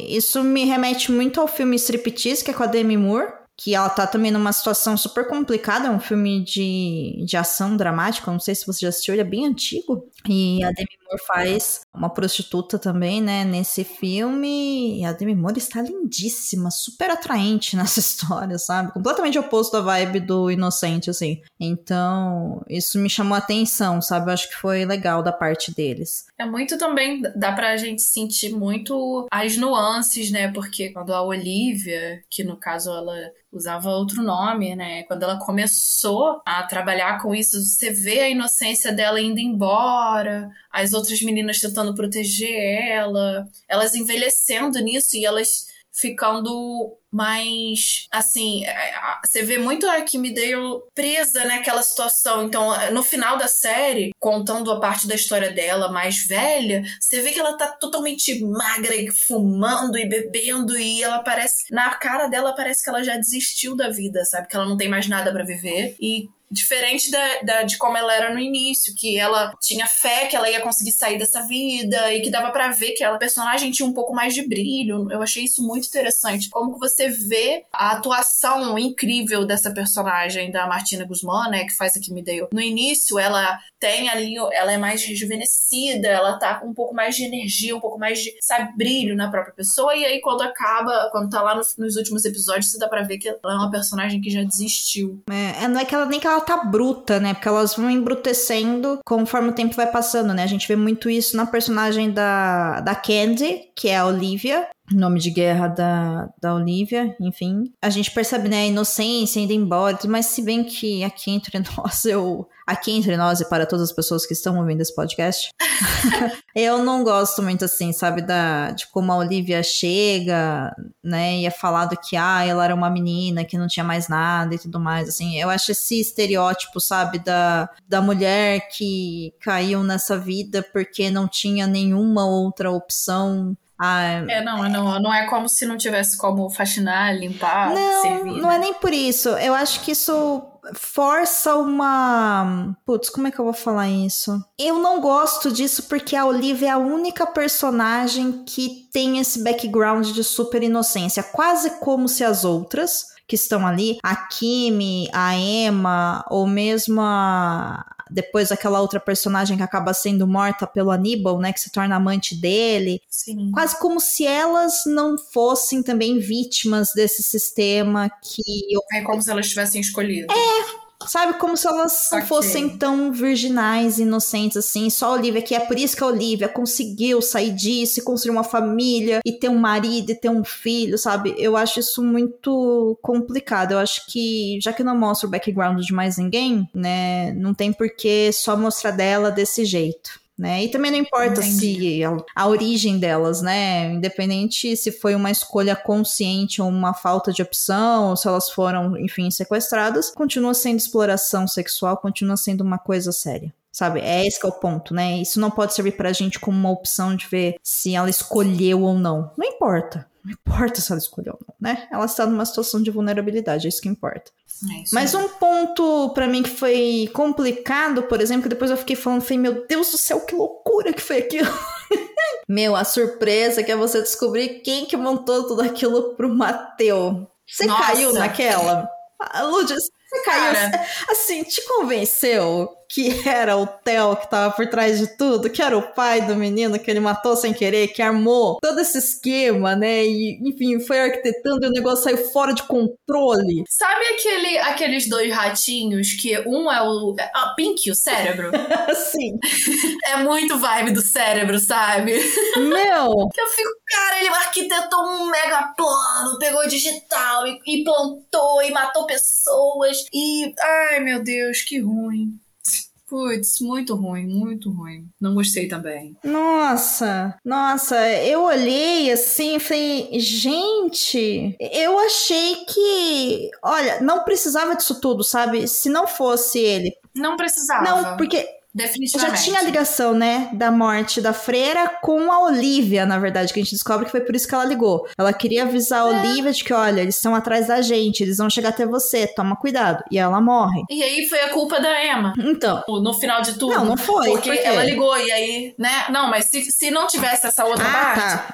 Speaker 1: isso me remete muito ao filme Striptease, que é com a Demi Moore, que ela tá também numa situação super complicada, é um filme de, de ação dramática, não sei se você já assistiu, ele é bem antigo, e a Demi Moore faz uma prostituta também, né, nesse filme, e a Demi Moore está lindíssima, super atraente [laughs] nessa história, sabe, completamente oposto da vibe do Inocente, assim, então isso me chamou a atenção, sabe, eu acho que foi legal da parte deles.
Speaker 3: É muito também, dá pra gente sentir muito as nuances, né, porque quando a Olivia, que no caso ela usava outro nome, né? Quando ela começou a trabalhar com isso, você vê a inocência dela indo embora, as outras meninas tentando proteger ela, elas envelhecendo nisso e elas ficando mais assim, é, você vê muito a Dale presa naquela situação. Então, no final da série, contando a parte da história dela mais velha, você vê que ela tá totalmente magra e fumando e bebendo e ela parece na cara dela parece que ela já desistiu da vida, sabe? Que ela não tem mais nada para viver e Diferente da, da, de como ela era no início, que ela tinha fé que ela ia conseguir sair dessa vida e que dava para ver que ela, personagem tinha um pouco mais de brilho. Eu achei isso muito interessante. Como que você vê a atuação incrível dessa personagem da Martina Guzmán, né, que faz a Kim Dale. No início, ela tem ali, ela é mais rejuvenescida, ela tá com um pouco mais de energia, um pouco mais de, sabe, brilho na própria pessoa. E aí, quando acaba, quando tá lá no, nos últimos episódios, você dá pra ver que ela é uma personagem que já desistiu.
Speaker 1: É, não é que ela nem que ela tá bruta, né? Porque elas vão embrutecendo conforme o tempo vai passando, né? A gente vê muito isso na personagem da, da Candy, que é a Olivia, nome de guerra da, da Olivia, enfim. A gente percebe, né, a inocência indo embora, mas se bem que aqui entre [laughs] nós, eu. Aqui entre nós e para todas as pessoas que estão ouvindo esse podcast, [laughs] eu não gosto muito assim, sabe, da, de como a Olivia chega, né, e é falado que, ah, ela era uma menina que não tinha mais nada e tudo mais, assim. Eu acho esse estereótipo, sabe, da, da mulher que caiu nessa vida porque não tinha nenhuma outra opção
Speaker 3: ah, é, não, não, não é como se não tivesse como faxinar, limpar,
Speaker 1: não,
Speaker 3: servir.
Speaker 1: Não
Speaker 3: né?
Speaker 1: é nem por isso. Eu acho que isso força uma. Putz, como é que eu vou falar isso? Eu não gosto disso porque a Olivia é a única personagem que tem esse background de super inocência. Quase como se as outras que estão ali, a Kimi, a Emma, ou mesmo a, depois aquela outra personagem que acaba sendo morta pelo Aníbal, né, que se torna amante dele.
Speaker 3: Sim.
Speaker 1: Quase como se elas não fossem também vítimas desse sistema que
Speaker 3: é como se elas tivessem escolhido.
Speaker 1: É, Sabe, como se elas não fossem tão virginais, inocentes assim. Só a Olivia, que é por isso que a Olivia conseguiu sair disso e construir uma família e ter um marido e ter um filho, sabe? Eu acho isso muito complicado. Eu acho que, já que não mostra o background de mais ninguém, né, não tem por que só mostrar dela desse jeito. Né? E também não importa
Speaker 3: Entendi.
Speaker 1: se a, a origem delas, né? Independente se foi uma escolha consciente ou uma falta de opção, ou se elas foram, enfim, sequestradas, continua sendo exploração sexual, continua sendo uma coisa séria. Sabe, é esse que é o ponto, né? Isso não pode servir pra gente como uma opção de ver se ela escolheu ou não. Não importa. Não importa se ela escolheu ou não, né? Ela está numa situação de vulnerabilidade, é isso que importa.
Speaker 3: É isso
Speaker 1: Mas
Speaker 3: aí.
Speaker 1: um ponto pra mim que foi complicado, por exemplo, que depois eu fiquei falando, falei, meu Deus do céu, que loucura que foi aquilo. [laughs] meu, a surpresa que é você descobrir quem que montou tudo aquilo pro Mateu. Você
Speaker 3: Nossa.
Speaker 1: caiu naquela? Ah, você caiu.
Speaker 3: Cara.
Speaker 1: Assim, te convenceu que era o Theo que tava por trás de tudo, que era o pai do menino que ele matou sem querer, que armou todo esse esquema, né? E, enfim, foi arquitetando e o negócio saiu fora de controle.
Speaker 3: Sabe aquele, aqueles dois ratinhos que um é o. Ah, Pink, o cérebro? [laughs]
Speaker 1: Assim,
Speaker 3: é muito vibe do cérebro, sabe?
Speaker 1: meu, [laughs]
Speaker 3: eu fico, cara, ele arquitetou um mega plano, pegou digital e, e plantou e matou pessoas. E. Ai, meu Deus, que ruim. Putz, muito ruim, muito ruim. Não gostei também.
Speaker 1: Nossa, nossa, eu olhei assim e falei, gente, eu achei que, olha, não precisava disso tudo, sabe? Se não fosse ele.
Speaker 3: Não precisava.
Speaker 1: Não, porque já
Speaker 3: Definitivamente.
Speaker 1: tinha a ligação, né, da morte da freira com a Olivia, na verdade, que a gente descobre que foi por isso que ela ligou. Ela queria avisar a Olivia de que, olha, eles estão atrás da gente, eles vão chegar até você, toma cuidado. E ela morre.
Speaker 3: E aí foi a culpa da Emma.
Speaker 1: Então,
Speaker 3: No final de tudo.
Speaker 1: Não, não foi,
Speaker 3: Porque ela ligou e aí, né? Não, mas se, se não tivesse essa outra
Speaker 1: ah,
Speaker 3: parte,
Speaker 1: tá.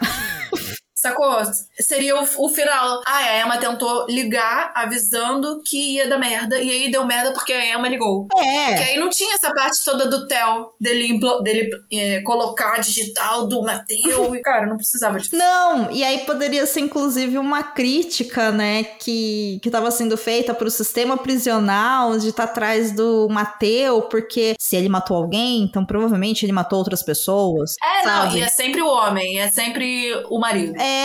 Speaker 1: [laughs]
Speaker 3: Sacou? Seria o, o final. Ah, a Emma tentou ligar avisando que ia dar merda. E aí deu merda porque a Emma ligou. Porque
Speaker 1: É.
Speaker 3: aí não tinha essa parte toda do Theo, dele, dele é, colocar digital do Mateu. E, cara, não precisava disso.
Speaker 1: Não, e aí poderia ser inclusive uma crítica, né, que que estava sendo feita pro sistema prisional de estar atrás do Mateu, porque se ele matou alguém, então provavelmente ele matou outras pessoas.
Speaker 3: É, não,
Speaker 1: sabe?
Speaker 3: e é sempre o homem, é sempre o marido.
Speaker 1: É,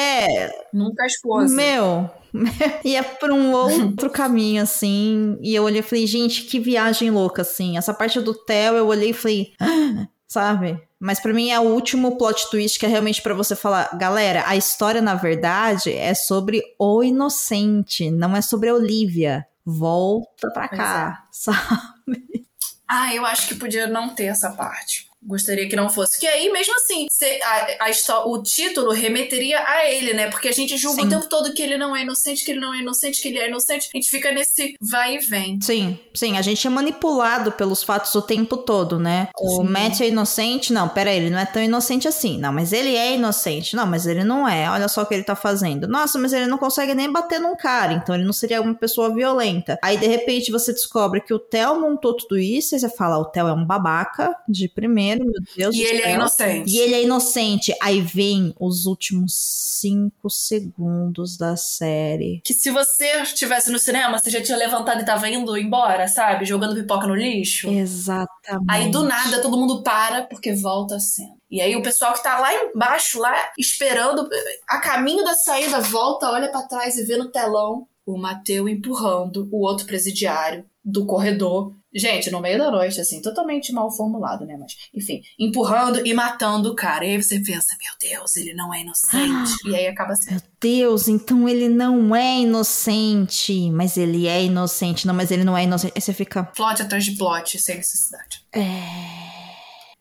Speaker 3: Nunca a esposa.
Speaker 1: meu, [laughs] ia pra um outro [laughs] caminho, assim, e eu olhei e falei, gente, que viagem louca, assim. Essa parte do Theo, eu olhei e falei, "Ah", sabe? Mas pra mim é o último plot twist que é realmente pra você falar, galera, a história na verdade é sobre o inocente, não é sobre a Olivia. Volta pra cá, [laughs] sabe?
Speaker 3: Ah, eu acho que podia não ter essa parte. Gostaria que não fosse. Porque aí, mesmo assim, se- a, a o título remeteria a ele, né? Porque a gente julga
Speaker 1: Sim.
Speaker 3: o tempo todo que ele não é inocente, que ele não é inocente, que ele é inocente. A gente fica nesse vai e vem.
Speaker 1: Sim, sim, a gente é manipulado pelos fatos o tempo todo, né? O
Speaker 3: Sim.
Speaker 1: Matt é inocente? Não, pera aí, ele não é tão inocente assim. Não, mas ele é inocente. Não, mas ele não é. Olha só o que ele tá fazendo. Nossa, mas ele não consegue nem bater num cara, então ele não seria uma pessoa violenta. Aí, de repente, você descobre que o Theo montou tudo isso, e você fala, o Theo é um babaca, de primeiro, meu Deus
Speaker 3: E ele é inocente.
Speaker 1: E ele é inocente. Aí vem os últimos cinco segundos da série.
Speaker 3: Que se você estivesse no cinema, você já tinha levantado e tava indo embora, sabe? Jogando pipoca no lixo.
Speaker 1: Exatamente.
Speaker 3: Aí do nada todo mundo para porque volta a cena. E aí o pessoal que tá lá embaixo, lá esperando, a caminho da saída, volta, olha pra trás e vê no telão o Mateu empurrando o outro presidiário do corredor. Gente, no meio da noite, assim, totalmente mal formulado, né? Mas, enfim, empurrando e matando o cara. E aí você pensa, meu Deus, ele não é inocente. E aí acaba sendo.
Speaker 1: Meu Deus, então ele não é inocente. Mas ele é inocente. Não, mas ele não é inocente. Aí você fica,
Speaker 3: Plot atrás de plot, sem necessidade.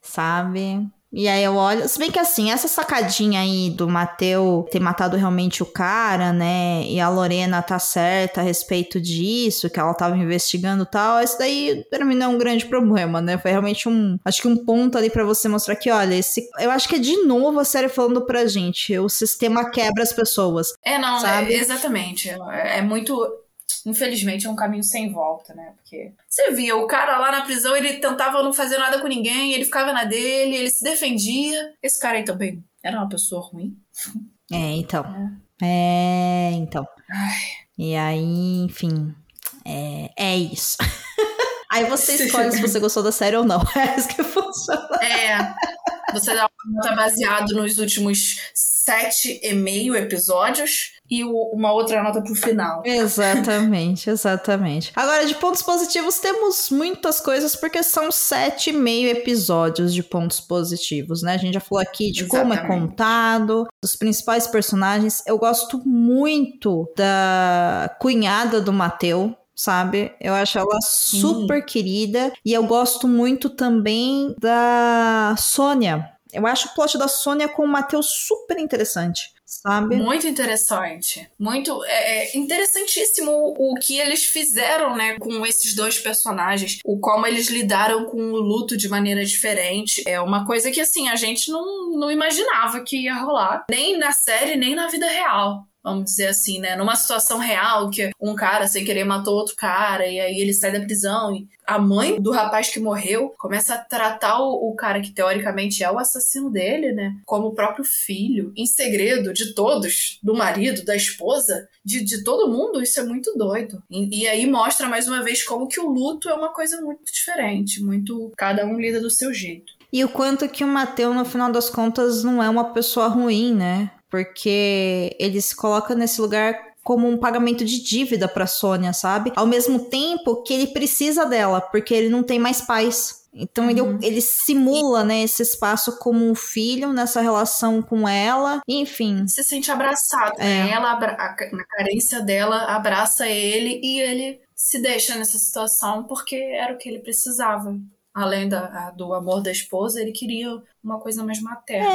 Speaker 1: sabe? E aí eu olho. Se bem que assim, essa sacadinha aí do Mateu ter matado realmente o cara, né? E a Lorena tá certa a respeito disso, que ela tava investigando e tal. Isso daí pra mim não é um grande problema, né? Foi realmente um. Acho que um ponto ali pra você mostrar que, olha, esse. Eu acho que é de novo a série falando pra gente. O sistema quebra as pessoas.
Speaker 3: É, não,
Speaker 1: Sabe?
Speaker 3: é- exatamente. É, é muito. Infelizmente é um caminho sem volta, né? Porque você via o cara lá na prisão, ele tentava não fazer nada com ninguém, ele ficava na dele, ele se defendia. Esse cara aí também era uma pessoa ruim.
Speaker 1: É, então. É, então.
Speaker 3: Ai.
Speaker 1: E aí, enfim. É, é isso. [laughs] aí você escolhe se você gostou da série ou não. [laughs] É isso que funciona.
Speaker 3: É. Você dá uma nota baseado nos últimos sete e meio episódios. E o, uma outra nota pro final.
Speaker 1: Exatamente, exatamente. Agora, de pontos positivos, temos muitas coisas, porque são sete e meio episódios de pontos positivos, né? A gente já falou aqui de como é
Speaker 3: Exatamente.
Speaker 1: contado, dos principais personagens. Eu gosto muito da cunhada do Mateu. Sabe? Eu acho ela super querida. E eu gosto muito também da Sônia. Eu acho o plot da Sônia com o Matheus super interessante, sabe?
Speaker 3: Muito interessante. Muito é, é interessantíssimo o, que eles fizeram, né, com esses dois personagens. O como eles lidaram com o luto de maneira diferente. É uma coisa que, assim, a gente não, não imaginava que ia rolar. Nem na série, nem na vida real. Vamos dizer assim, né? Numa situação real que um cara sem querer matou outro cara e aí ele sai da prisão e a mãe do rapaz que morreu começa a tratar o, o cara que teoricamente é o assassino dele, né? Como o próprio filho, em segredo de todos, do marido, da esposa, de, de todo mundo. Isso é muito doido. E, e aí mostra mais uma vez como que o luto é uma coisa muito diferente, muito. Cada um lida do seu jeito.
Speaker 1: E o quanto que o Mateu, no final das contas, não é uma pessoa ruim, né? Porque ele se coloca nesse lugar como um pagamento de dívida pra Sônia, sabe? Ao mesmo tempo que ele precisa dela, porque ele não tem mais pais. Então ele, ele simula, né, esse espaço como um filho nessa relação com ela, enfim.
Speaker 3: Se sente abraçado,
Speaker 1: É.
Speaker 3: né? Ela, a, na carência dela, abraça ele e ele se deixa nessa situação porque era o que ele precisava. Além da, do amor da esposa, ele queria uma coisa mais materna.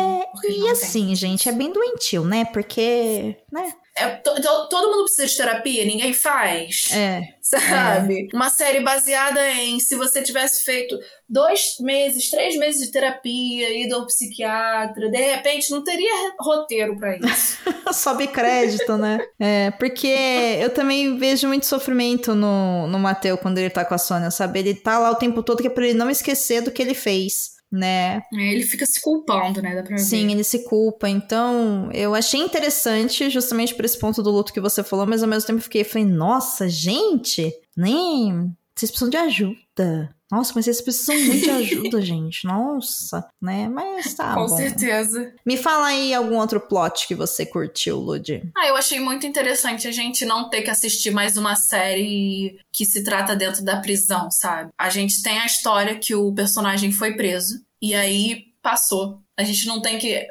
Speaker 3: ele
Speaker 1: E assim, gente, é bem doentio, né? Porque, né?
Speaker 3: É, to- to- todo mundo precisa de terapia, ninguém faz.
Speaker 1: É.
Speaker 3: Sabe? Uma série baseada em se você tivesse feito dois meses, três meses de terapia, ido ao psiquiatra, de repente não teria roteiro pra isso. [laughs]
Speaker 1: Sobe crédito, né? É, porque eu também vejo muito sofrimento no, no Mateu quando ele tá com a Sônia, sabe? Ele tá lá o tempo todo que é pra ele não esquecer do que ele fez, né?
Speaker 3: É, Ele fica se culpando, né? Dá pra ver.
Speaker 1: Sim, ele se culpa. Então, eu achei interessante justamente por esse ponto do luto que você falou, mas ao mesmo tempo eu fiquei, falei, nossa, gente, nem. Vocês precisam de ajuda. Nossa, mas vocês precisam muito de ajuda, [laughs] gente. Nossa, né? Mas tá
Speaker 3: Com
Speaker 1: bom.
Speaker 3: certeza.
Speaker 1: Me fala aí algum outro plot que você curtiu, Lud.
Speaker 3: Ah, eu achei muito interessante a gente não ter que assistir mais uma série que se trata dentro da prisão, sabe? A gente tem a história que o personagem foi preso e aí passou. A gente não tem que.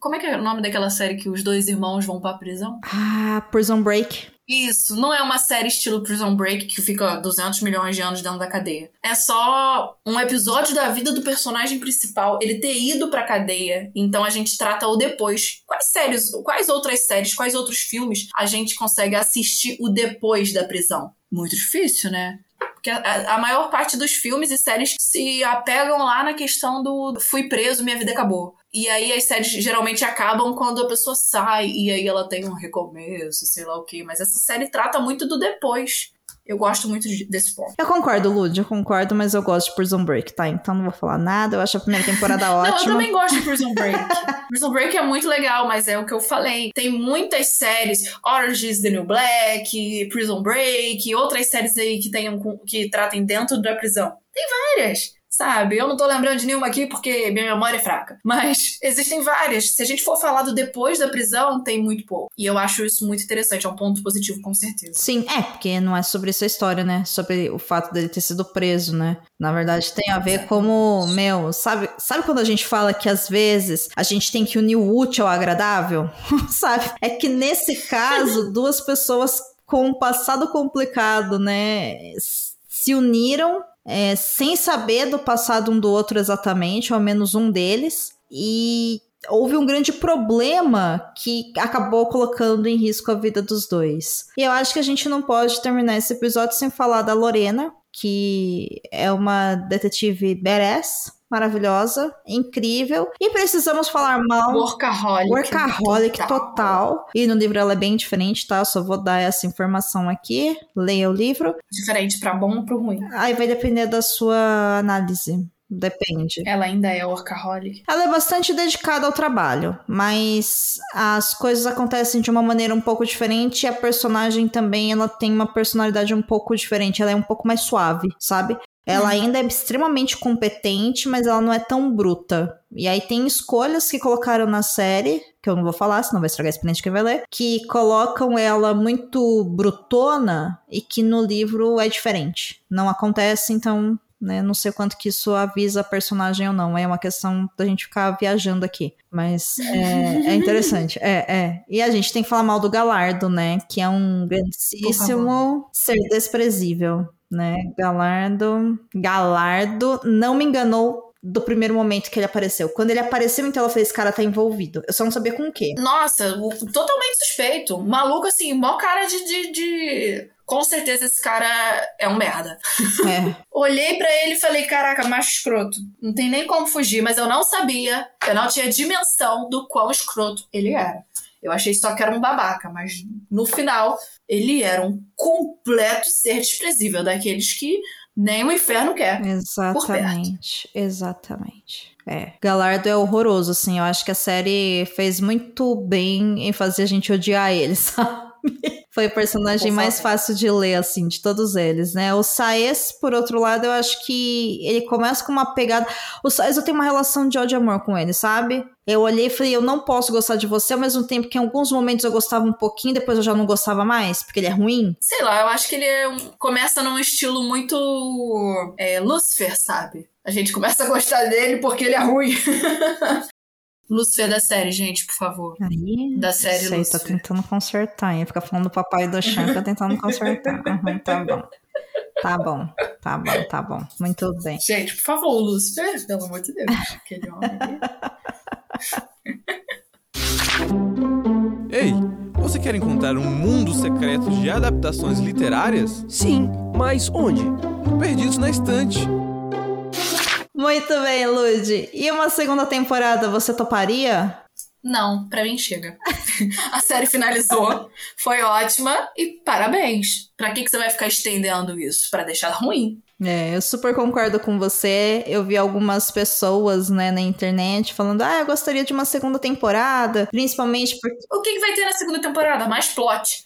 Speaker 3: Como é que é o nome daquela série que os dois irmãos vão pra prisão?
Speaker 1: Ah, Prison Break.
Speaker 3: Isso, não é uma série estilo Prison Break que fica 200 milhões de anos dentro da cadeia. É só um episódio da vida do personagem principal, ele ter ido pra cadeia. Então a gente trata o depois. Quais séries, quais outras séries, quais outros filmes a gente consegue assistir o depois da prisão? Muito difícil, né? Porque a, a maior parte dos filmes e séries se apegam lá na questão do fui preso, minha vida acabou. E aí as séries geralmente acabam quando a pessoa sai e aí ela tem um recomeço, sei lá o quê. Mas essa série trata muito do depois. Eu gosto muito de- desse ponto.
Speaker 1: Eu concordo, Lud, eu concordo, mas eu gosto de Prison Break, tá? Então não vou falar nada. Eu acho a primeira temporada [laughs]
Speaker 3: Não, eu
Speaker 1: ótima.
Speaker 3: também gosto de Prison Break. [laughs] Prison Break é muito legal, mas é o que eu falei. Tem muitas séries, Orange is the New Black, Prison Break, outras séries aí que tenham que tratem dentro da prisão. Tem várias. Sabe, eu não tô lembrando de nenhuma aqui porque minha memória é fraca. Mas existem várias. Se a gente for falar do depois da prisão, tem muito pouco. E eu acho isso muito interessante. É um ponto positivo, com certeza.
Speaker 1: Sim, é, porque não é sobre essa história, né? Sobre o fato dele ter sido preso, né? Na verdade, tem a ver como, meu, sabe, sabe quando a gente fala que às vezes a gente tem que unir o útil ao agradável? [laughs] sabe? É que nesse caso, [laughs] duas pessoas com um passado complicado, né? Se uniram é, sem saber do passado um do outro exatamente, ou ao menos um deles, e houve um grande problema que acabou colocando em risco a vida dos dois. E eu acho que a gente não pode terminar esse episódio sem falar da Lorena, que é uma detetive badass, maravilhosa, incrível, e precisamos falar mal.
Speaker 3: Workaholic.
Speaker 1: Workaholic total. E no livro ela é bem diferente, tá? Só vou dar essa informação aqui. Leia o livro.
Speaker 3: Diferente pra bom ou pro ruim.
Speaker 1: Aí vai depender da sua análise. Depende.
Speaker 3: Ela ainda é workaholic.
Speaker 1: Ela é bastante dedicada ao trabalho, mas as coisas acontecem de uma maneira um pouco diferente e a personagem também ela tem uma personalidade um pouco diferente. Ela é um pouco mais suave, sabe? Ela ainda é extremamente competente, mas ela não é tão bruta. E aí tem escolhas que colocaram na série, que eu não vou falar, senão vai estragar a experiência de quem vai ler, que colocam ela muito brutona e que no livro é diferente. Não acontece, então né? Não sei quanto que isso avisa a personagem ou não. É uma questão da gente ficar viajando aqui. Mas é, é [laughs] interessante. É, é. E a gente tem que falar mal do Galardo, né? Que é um grandíssimo ser desprezível, né? Galardo. Galardo não me enganou do primeiro momento que ele apareceu. Quando ele apareceu, então ela fez, cara, tá envolvido. Eu só não sabia com o quê.
Speaker 3: Nossa, totalmente suspeito. Maluco, assim, mó cara de, de, de- Com certeza esse cara é um merda. [laughs]
Speaker 1: É.
Speaker 3: Olhei pra ele e falei, caraca, macho escroto. Não tem nem como fugir, mas eu não sabia, eu não tinha dimensão do quão escroto ele era. Eu achei só que era um babaca, mas no final ele era um completo ser desprezível, daqueles que nem o inferno quer.
Speaker 1: Exatamente, exatamente. É, Galardo é horroroso, assim. Eu acho que a série fez muito bem em fazer a gente odiar ele, [laughs] sabe? [laughs] Foi o personagem mais fácil de ler, assim, de todos eles, né? O Saez, por outro lado, eu acho que ele começa com uma pegada. O Saez, eu tenho uma relação de ódio e amor com ele, sabe? Eu olhei e falei, eu não posso gostar de você, ao mesmo tempo que em alguns momentos eu gostava um pouquinho, depois eu já não gostava mais, porque ele é ruim.
Speaker 3: Sei lá, eu acho que ele é um- começa num estilo muito é, Lucifer, sabe? A gente começa a gostar dele porque ele é ruim. [laughs] Lucifer da série, gente, por favor.
Speaker 1: Aí,
Speaker 3: Da série
Speaker 1: Sei, tá
Speaker 3: Lucifer.
Speaker 1: tentando consertar. Ia ficar falando do papai do chão, tá tentando consertar. [laughs] Uhum, tá bom. Tá bom, tá bom, tá bom. Muito bem.
Speaker 3: Gente, por favor, o Lucifer, pelo amor de Deus. Aquele homem.
Speaker 2: Ei, você quer encontrar um mundo secreto de adaptações literárias?
Speaker 6: Sim, mas onde?
Speaker 2: Perdidos na estante.
Speaker 1: Muito bem, Lud. E uma segunda temporada, você toparia?
Speaker 3: Não, pra mim chega. [laughs] A série finalizou, foi ótima e parabéns. Pra que, que você vai ficar estendendo isso? Pra deixar ruim?
Speaker 1: É, eu super concordo com você. Eu vi algumas pessoas, né, na internet falando: ah, eu gostaria de uma segunda temporada, principalmente porque.
Speaker 3: O que, que vai ter na segunda temporada? Mais plot.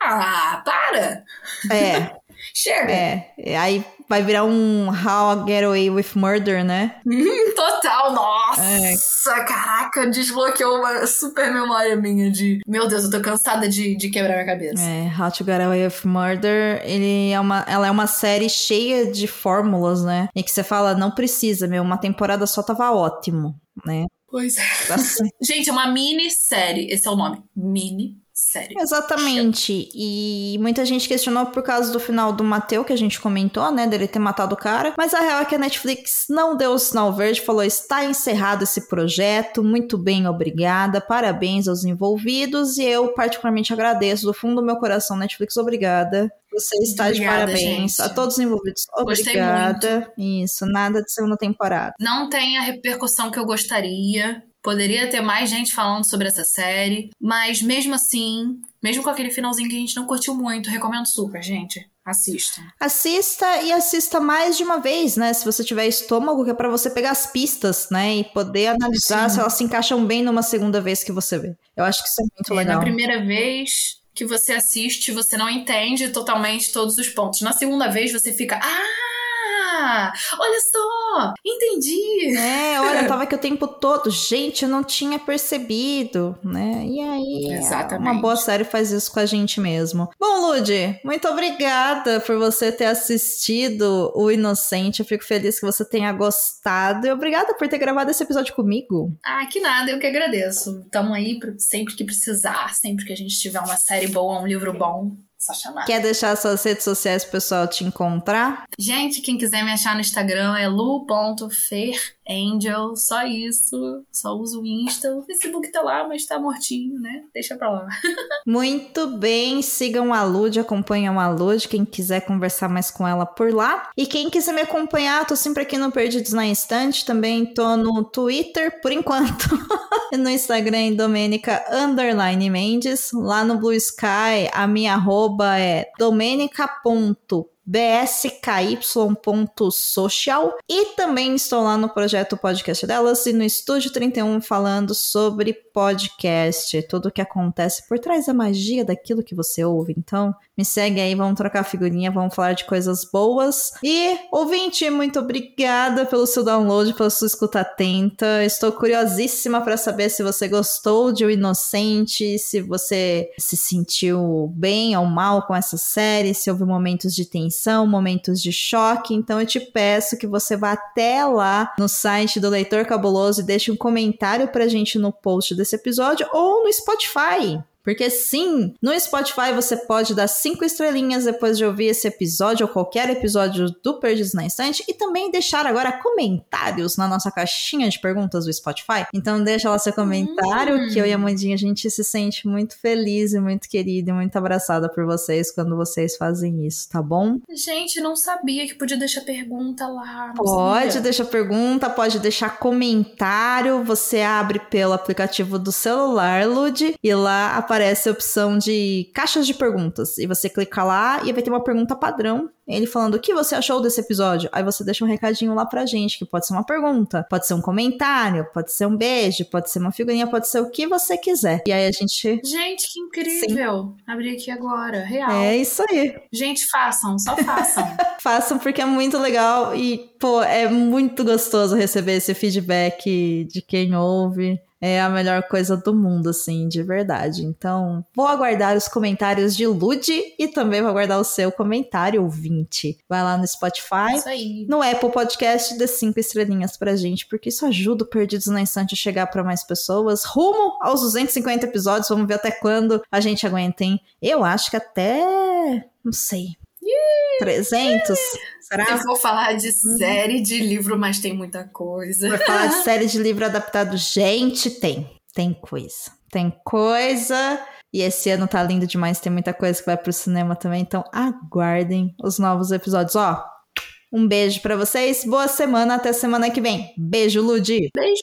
Speaker 3: Ah, para!
Speaker 1: É, [laughs]
Speaker 3: Chega!
Speaker 1: é. Aí vai virar um How I Get Away with Murder, né?
Speaker 3: Total, nossa!
Speaker 1: É.
Speaker 3: Caraca, desbloqueou uma super memória minha de. Meu Deus, eu tô cansada de, de quebrar minha cabeça.
Speaker 1: É, How to Get Away with Murder, ele é uma, ela é uma série cheia de fórmulas, né? E que você fala, não precisa, meu, uma temporada só tava ótimo, né?
Speaker 3: Pois é.
Speaker 1: Assim, [laughs]
Speaker 3: Gente, é uma minissérie. Esse é o nome. Minissérie.
Speaker 1: Exatamente. E muita gente questionou por causa do final do Mateu, que a gente comentou, né? Dele ter matado o cara. Mas a real é que a Netflix não deu o sinal verde, falou: está encerrado esse projeto, muito bem, obrigada, parabéns aos envolvidos. E eu, particularmente, agradeço do fundo do meu coração, Netflix, obrigada. Você está de
Speaker 3: Obrigada,
Speaker 1: parabéns.
Speaker 3: gente.
Speaker 1: A todos os envolvidos,
Speaker 3: Gostei
Speaker 1: obrigada. Isso, nada de segunda temporada.
Speaker 3: Não tem a repercussão que eu gostaria. Poderia ter mais gente falando sobre essa série. Mas mesmo assim, mesmo com aquele finalzinho que a gente não curtiu muito, recomendo super, gente. Assistam.
Speaker 1: Assista e assista mais de uma vez, né? Se você tiver estômago, que é pra você pegar as pistas, né? E poder analisar
Speaker 3: Sim.
Speaker 1: se elas se encaixam bem numa segunda vez que você vê. Eu acho que isso é muito
Speaker 3: É,
Speaker 1: legal.
Speaker 3: na primeira vez que você assiste, você não entende totalmente todos os pontos. Na segunda vez, você fica. Ah! Olha só! Entendi!
Speaker 1: É, olha, eu tava aqui o tempo todo. Gente, eu não tinha percebido, né? E aí,
Speaker 3: Exatamente.
Speaker 1: uma boa série faz isso com a gente mesmo. Bom, Lud, muito obrigada por você ter assistido O Inocente. Eu fico feliz que você tenha gostado. E obrigada por ter gravado esse episódio comigo.
Speaker 3: Ah, que nada, eu que agradeço. Tamo aí sempre que precisar, sempre que a gente tiver uma série boa, um livro bom, é só chamar.
Speaker 1: Quer deixar suas redes sociais pro pessoal te encontrar?
Speaker 3: Gente, quem quiser me achar no Instagram é lu.ferangel, só isso. Só uso o Insta. O Facebook tá lá, mas tá mortinho, né? Deixa pra lá. [laughs]
Speaker 1: Muito bem, sigam a Lud, acompanham a Lud, quem quiser conversar mais com ela por lá. E quem quiser me acompanhar, tô sempre aqui no Perdidos na Instante, também tô no Twitter, por enquanto, [laughs] e no Instagram Domênica Mendes. Lá no Blue Sky, a minha arroba é domenica.bsky.social e também estou lá no projeto podcast delas e no Estúdio 31 falando sobre podcast, tudo o que acontece por trás da magia daquilo que você ouve. Então, me segue aí, vamos trocar figurinha, vamos falar de coisas boas. E, ouvinte, muito obrigada pelo seu download, pela sua escuta atenta. Estou curiosíssima para saber se você gostou de O Inocente, se você se sentiu bem ou mal com essa série, se houve momentos de tensão, momentos de choque. Então, eu te peço que você vá até lá no site do Leitor Cabuloso e deixe um comentário pra gente no post desse episódio ou no Spotify. Porque sim, no Spotify você pode dar cinco estrelinhas depois de ouvir esse episódio ou qualquer episódio do Perdidos na Estante e também deixar agora comentários na nossa caixinha de perguntas do Spotify. Então deixa lá seu comentário hum. que eu e a Mandinha a gente se sente muito feliz e muito querida e muito abraçada por vocês quando vocês fazem isso, tá bom?
Speaker 3: Gente, não sabia que podia deixar pergunta lá.
Speaker 1: Pode
Speaker 3: sabia.
Speaker 1: deixar pergunta, pode deixar comentário. Você abre pelo aplicativo do celular, Lud, e lá aparece a opção de caixas de perguntas. E você clica lá e vai ter uma pergunta padrão. Ele falando o que você achou desse episódio. Aí você deixa um recadinho lá pra gente, que pode ser uma pergunta, pode ser um comentário, pode ser um beijo, pode ser uma figurinha, pode ser o que você quiser. E aí a gente.
Speaker 3: Gente, que incrível! Sim. Abri aqui agora, real.
Speaker 1: É isso aí.
Speaker 3: Gente, façam, só façam. [laughs]
Speaker 1: façam porque é muito legal e, pô, é muito gostoso receber esse feedback de quem ouve é a melhor coisa do mundo, assim, de verdade. Então, vou aguardar os comentários de Lud e também vou aguardar o seu comentário, ouvinte. Vai lá no Spotify,
Speaker 3: isso aí.
Speaker 1: no Apple Podcast, dê cinco estrelinhas pra gente, porque isso ajuda o Perdidos na Instante a chegar para mais pessoas. Rumo aos 250 episódios, vamos ver até quando a gente aguenta, hein? Eu acho que até. Não sei. 300?
Speaker 3: Será? Eu vou falar de uhum. série de livro, mas tem muita coisa.
Speaker 1: Vai falar de [laughs] série de livro adaptado? Gente, tem. Tem coisa. Tem coisa. E esse ano tá lindo demais, tem muita coisa que vai pro cinema também, então aguardem os novos episódios. Ó, um beijo para vocês, boa semana, até semana que vem. Beijo, Ludi.
Speaker 3: Beijo.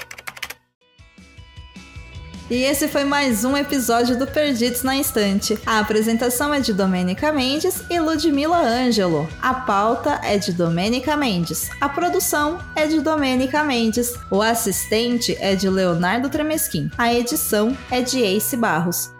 Speaker 1: E esse foi mais um episódio do Perdidos na Instante. A apresentação é de Domênica Mendes e Ludmila Ângelo. A pauta é de Domênica Mendes. A produção é de Domênica Mendes. O assistente é de Leonardo Tremesquim. A edição é de Ace Barros.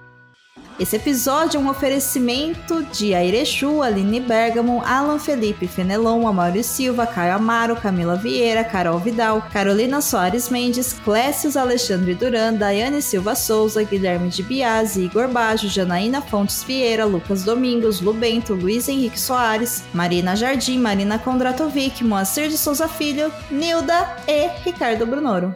Speaker 1: Esse episódio é um oferecimento de Airechu, Aline Bergamo, Alan Felipe Fenelon, Amaury Silva, Caio Amaro, Camila Vieira, Carol Vidal, Carolina Soares Mendes, Clécius Alexandre Duran, Daiane Silva Souza, Guilherme de Biasi, Igor Bajo, Janaína Fontes Vieira, Lucas Domingos, Lubento, Luiz Henrique Soares, Marina Jardim, Marina Kondratovic, Moacir de Souza Filho, Nilda e Ricardo Brunoro.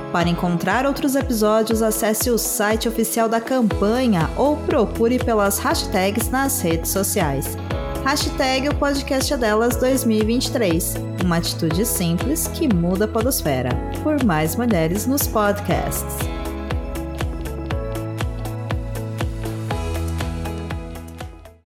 Speaker 1: Para encontrar outros episódios, acesse o site oficial da campanha ou procure pelas hashtags nas redes sociais. Hashtag o podcast delas 2023. Uma atitude simples que muda a podosfera. Por mais mulheres nos podcasts.